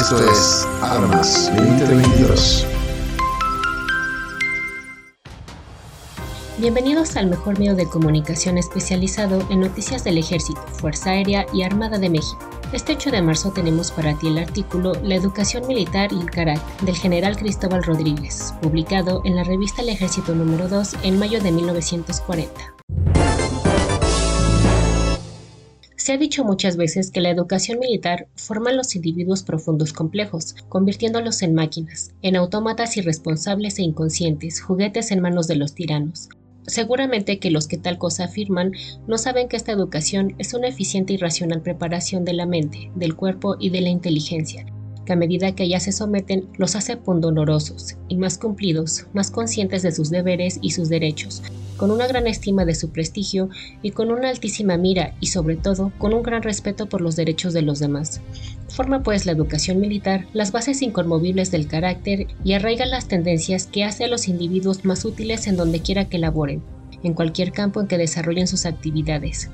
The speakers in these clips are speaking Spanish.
Esto es Armas 2022. Bienvenidos al mejor medio de comunicación especializado en noticias del Ejército, Fuerza Aérea y Armada de México. Este 8 de marzo tenemos para ti el artículo La educación militar y el carácter del general Cristóbal Rodríguez, publicado en la revista El Ejército número 2 en mayo de 1940. Se ha dicho muchas veces que la educación militar forma a los individuos profundos complejos, convirtiéndolos en máquinas, en autómatas irresponsables e inconscientes, juguetes en manos de los tiranos. Seguramente que los que tal cosa afirman no saben que esta educación es una eficiente y racional preparación de la mente, del cuerpo y de la inteligencia, que a medida que ellas se someten los hace pundonorosos y más cumplidos, más conscientes de sus deberes y sus derechos, con una gran estima de su prestigio y con una altísima mira y sobre todo con un gran respeto por los derechos de los demás. Forma pues la educación militar las bases inconmovibles del carácter y arraiga las tendencias que hace a los individuos más útiles en donde quiera que laboren, en cualquier campo en que desarrollen sus actividades.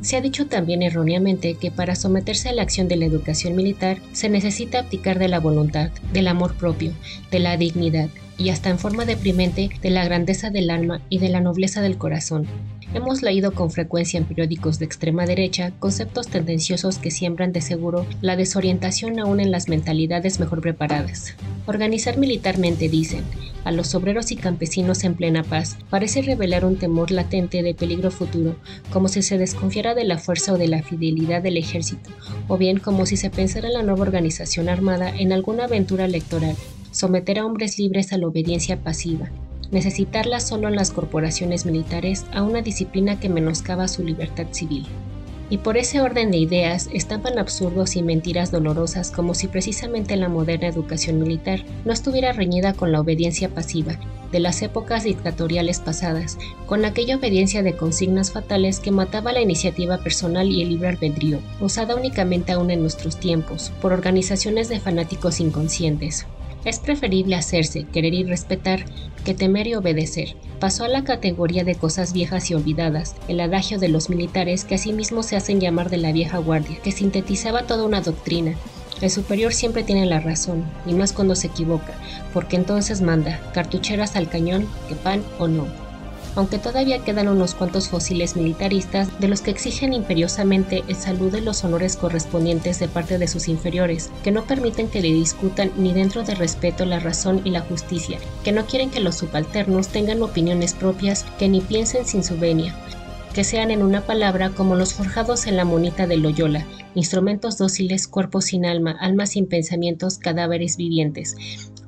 Se ha dicho también erróneamente que para someterse a la acción de la educación militar se necesita abdicar de la voluntad, del amor propio, de la dignidad, y hasta en forma deprimente de la grandeza del alma y de la nobleza del corazón. Hemos leído con frecuencia en periódicos de extrema derecha conceptos tendenciosos que siembran de seguro la desorientación aún en las mentalidades mejor preparadas. Organizar militarmente, dicen, a los obreros y campesinos en plena paz parece revelar un temor latente de peligro futuro, como si se desconfiara de la fuerza o de la fidelidad del ejército, o bien como si se pensara en la nueva organización armada en alguna aventura electoral someter a hombres libres a la obediencia pasiva, necesitarla solo en las corporaciones militares a una disciplina que menoscaba su libertad civil. Y por ese orden de ideas estaban absurdos y mentiras dolorosas como si precisamente la moderna educación militar no estuviera reñida con la obediencia pasiva de las épocas dictatoriales pasadas, con aquella obediencia de consignas fatales que mataba la iniciativa personal y el libre albedrío, usada únicamente aún en nuestros tiempos, por organizaciones de fanáticos inconscientes. Es preferible hacerse, querer y respetar que temer y obedecer. Pasó a la categoría de cosas viejas y olvidadas, el adagio de los militares que asimismo se hacen llamar de la vieja guardia, que sintetizaba toda una doctrina. El superior siempre tiene la razón, y más cuando se equivoca, porque entonces manda, cartucheras al cañón, que pan o no aunque todavía quedan unos cuantos fósiles militaristas de los que exigen imperiosamente el salud de los honores correspondientes de parte de sus inferiores, que no permiten que le discutan ni dentro de respeto la razón y la justicia, que no quieren que los subalternos tengan opiniones propias, que ni piensen sin su venia, que sean en una palabra como los forjados en la monita de Loyola, instrumentos dóciles, cuerpos sin alma, almas sin pensamientos, cadáveres vivientes,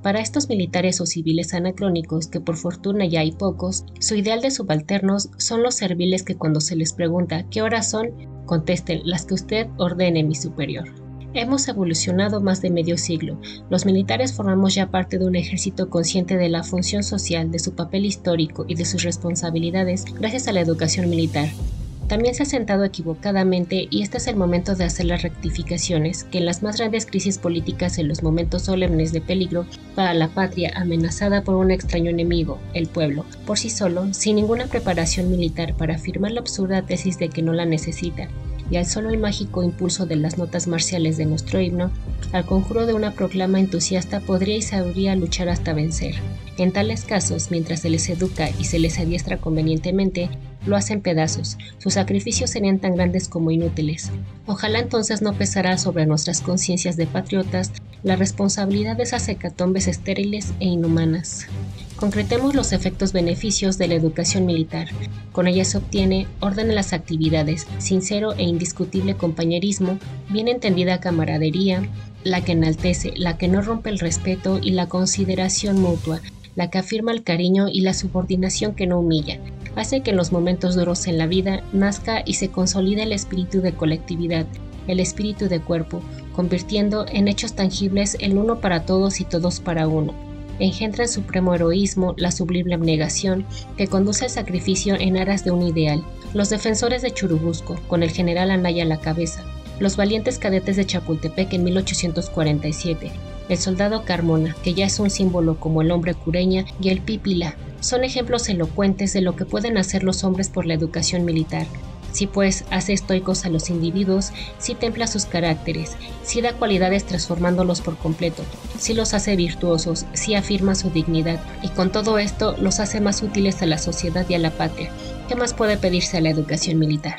para estos militares o civiles anacrónicos, que por fortuna ya hay pocos, su ideal de subalternos son los serviles que cuando se les pregunta qué horas son, contesten las que usted ordene, mi superior. Hemos evolucionado más de medio siglo. Los militares formamos ya parte de un ejército consciente de la función social, de su papel histórico y de sus responsabilidades gracias a la educación militar también se ha sentado equivocadamente y este es el momento de hacer las rectificaciones que en las más grandes crisis políticas en los momentos solemnes de peligro para la patria amenazada por un extraño enemigo, el pueblo, por sí solo, sin ninguna preparación militar para afirmar la absurda tesis de que no la necesita, y al solo el mágico impulso de las notas marciales de nuestro himno, al conjuro de una proclama entusiasta podría y sabría luchar hasta vencer. En tales casos, mientras se les educa y se les adiestra convenientemente, lo hacen pedazos, sus sacrificios serían tan grandes como inútiles. Ojalá entonces no pesará sobre nuestras conciencias de patriotas la responsabilidad de esas hecatombes estériles e inhumanas. Concretemos los efectos beneficios de la educación militar. Con ella se obtiene orden en las actividades, sincero e indiscutible compañerismo, bien entendida camaradería, la que enaltece, la que no rompe el respeto y la consideración mutua, la que afirma el cariño y la subordinación que no humilla, hace que en los momentos duros en la vida nazca y se consolide el espíritu de colectividad, el espíritu de cuerpo, convirtiendo en hechos tangibles el uno para todos y todos para uno. Engendra el supremo heroísmo, la sublime abnegación, que conduce al sacrificio en aras de un ideal. Los defensores de Churubusco, con el general Anaya a la cabeza, los valientes cadetes de Chapultepec en 1847, el soldado Carmona, que ya es un símbolo como el hombre cureña, y el Pipila, son ejemplos elocuentes de lo que pueden hacer los hombres por la educación militar. Si pues hace estoicos a los individuos, si templa sus caracteres, si da cualidades transformándolos por completo, si los hace virtuosos, si afirma su dignidad, y con todo esto los hace más útiles a la sociedad y a la patria, ¿qué más puede pedirse a la educación militar?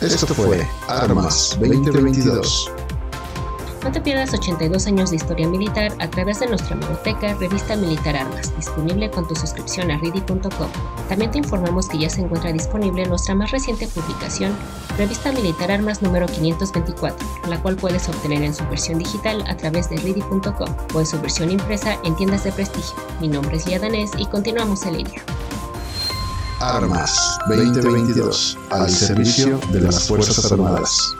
Esto fue Armas 2022. No te pierdas 82 años de historia militar a través de nuestra biblioteca Revista Militar Armas, disponible con tu suscripción a ready.com. También te informamos que ya se encuentra disponible nuestra más reciente publicación, Revista Militar Armas número 524, la cual puedes obtener en su versión digital a través de ready.com o en su versión impresa en tiendas de prestigio. Mi nombre es Danés y continuamos el línea. Armas 2022 al servicio de las Fuerzas Armadas.